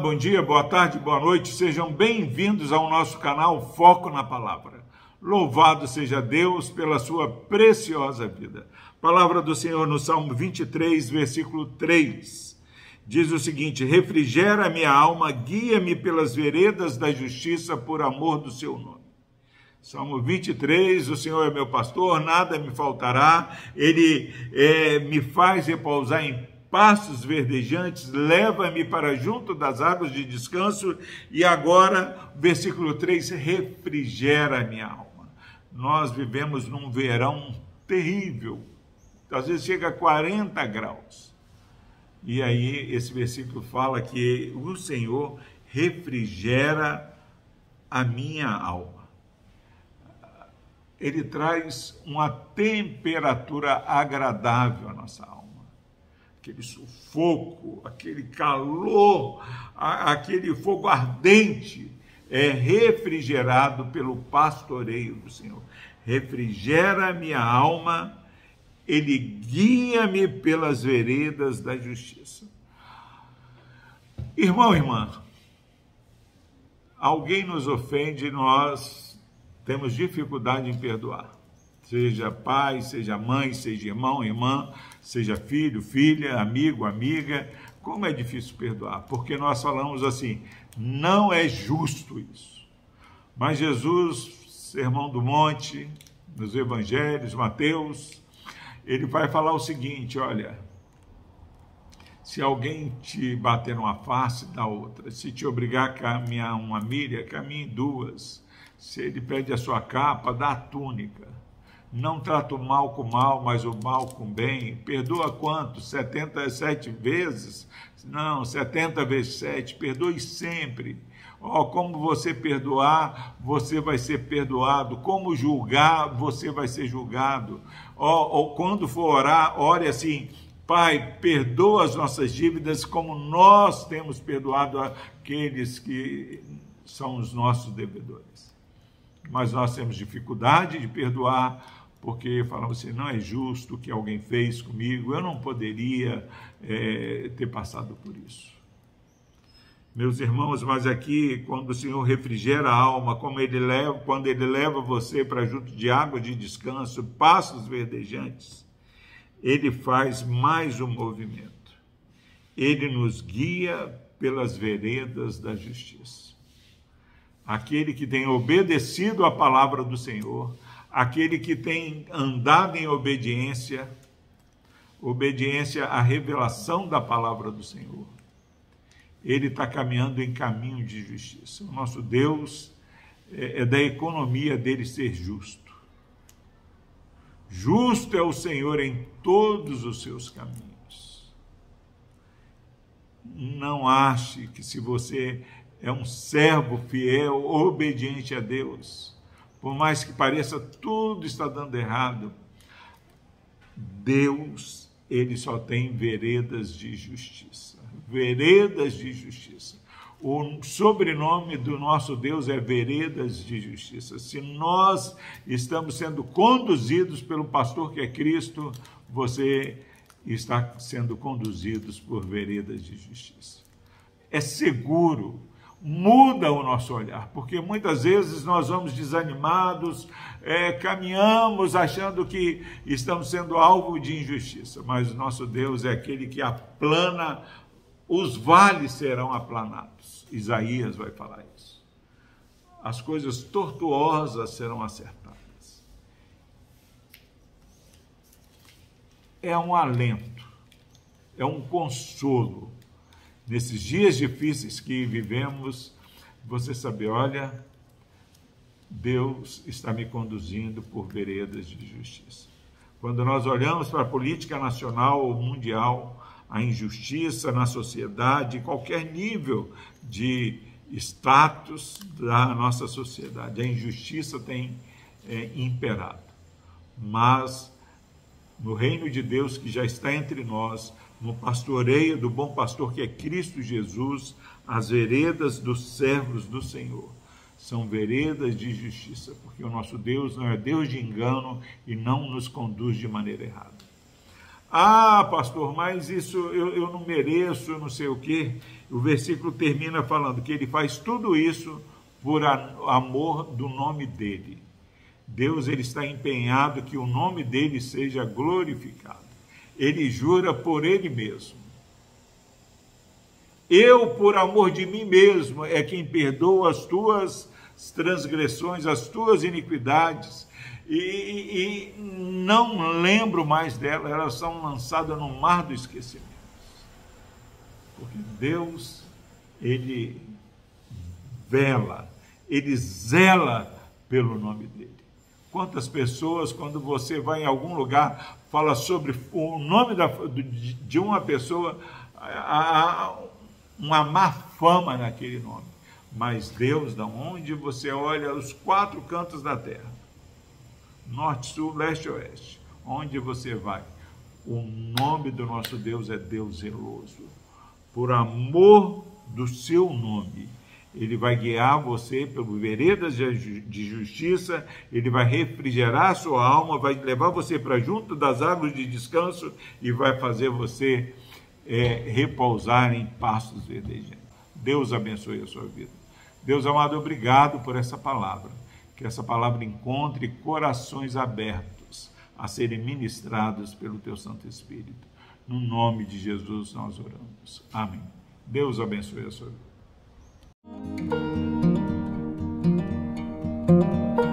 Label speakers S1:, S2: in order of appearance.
S1: bom dia, boa tarde, boa noite, sejam bem-vindos ao nosso canal Foco na Palavra. Louvado seja Deus pela sua preciosa vida. Palavra do Senhor no Salmo 23, versículo 3. Diz o seguinte: Refrigera minha alma, guia-me pelas veredas da justiça por amor do seu nome. Salmo 23, o Senhor é meu pastor, nada me faltará, ele é, me faz repousar em pastos verdejantes, leva-me para junto das águas de descanso, e agora, versículo 3, refrigera minha alma. Nós vivemos num verão terrível, às vezes chega a 40 graus. E aí, esse versículo fala que o Senhor refrigera a minha alma. Ele traz uma temperatura agradável à nossa alma aquele sufoco, aquele calor, aquele fogo ardente é refrigerado pelo pastoreio do Senhor. Refrigera minha alma, ele guia-me pelas veredas da justiça. Irmão, irmã, alguém nos ofende, nós temos dificuldade em perdoar seja pai, seja mãe, seja irmão, irmã, seja filho, filha, amigo, amiga. Como é difícil perdoar, porque nós falamos assim: não é justo isso. Mas Jesus, Sermão do Monte, nos Evangelhos, Mateus, ele vai falar o seguinte: olha, se alguém te bater numa face, dá outra. Se te obrigar a caminhar uma milha, caminhe duas. Se ele pede a sua capa, dá a túnica. Não trata o mal com mal, mas o mal com bem. Perdoa quanto? 77 vezes? Não, 70 vezes 7. Perdoe sempre. Oh, como você perdoar, você vai ser perdoado. Como julgar, você vai ser julgado. Oh, oh, quando for orar, ore assim: Pai, perdoa as nossas dívidas como nós temos perdoado aqueles que são os nossos devedores. Mas nós temos dificuldade de perdoar porque falava assim: não é justo o que alguém fez comigo, eu não poderia é, ter passado por isso. Meus irmãos, mas aqui, quando o Senhor refrigera a alma, como ele leva, quando Ele leva você para junto de água de descanso, passos verdejantes, Ele faz mais um movimento. Ele nos guia pelas veredas da justiça. Aquele que tem obedecido à palavra do Senhor, aquele que tem andado em obediência, obediência à revelação da palavra do Senhor, ele está caminhando em caminho de justiça. O nosso Deus é, é da economia dele ser justo. Justo é o Senhor em todos os seus caminhos. Não ache que se você é um servo fiel, obediente a Deus, por mais que pareça tudo está dando errado, Deus, ele só tem veredas de justiça. Veredas de justiça. O sobrenome do nosso Deus é Veredas de Justiça. Se nós estamos sendo conduzidos pelo pastor que é Cristo, você está sendo conduzidos por veredas de justiça. É seguro muda o nosso olhar, porque muitas vezes nós vamos desanimados, é, caminhamos achando que estamos sendo alvo de injustiça, mas o nosso Deus é aquele que aplana, os vales serão aplanados. Isaías vai falar isso. As coisas tortuosas serão acertadas. É um alento, é um consolo nesses dias difíceis que vivemos, você saber, olha, Deus está me conduzindo por veredas de justiça. Quando nós olhamos para a política nacional ou mundial, a injustiça na sociedade, qualquer nível de status da nossa sociedade, a injustiça tem é, imperado. Mas no reino de Deus que já está entre nós, no pastoreio do bom pastor que é Cristo Jesus, as veredas dos servos do Senhor. São veredas de justiça, porque o nosso Deus não é Deus de engano e não nos conduz de maneira errada. Ah, pastor, mas isso eu, eu não mereço, eu não sei o quê. O versículo termina falando que ele faz tudo isso por amor do nome dele. Deus ele está empenhado que o nome dele seja glorificado. Ele jura por ele mesmo. Eu, por amor de mim mesmo, é quem perdoa as tuas transgressões, as tuas iniquidades, e, e, não lembro mais delas, elas são lançadas no mar do esquecimento. Porque Deus, Ele vela, Ele zela pelo nome dEle. Quantas pessoas, quando você vai em algum lugar, fala sobre o nome da, de uma pessoa, há uma má fama naquele nome. Mas Deus, da onde você olha os quatro cantos da terra, norte, sul, leste e oeste, onde você vai, o nome do nosso Deus é Deus zeloso. Por amor do seu nome, ele vai guiar você pelo veredas de justiça, ele vai refrigerar a sua alma, vai levar você para junto das águas de descanso e vai fazer você é, repousar em pastos verdejantes. Deus abençoe a sua vida. Deus amado, obrigado por essa palavra. Que essa palavra encontre corações abertos a serem ministrados pelo Teu Santo Espírito. No nome de Jesus nós oramos. Amém. Deus abençoe a sua vida. Thank you.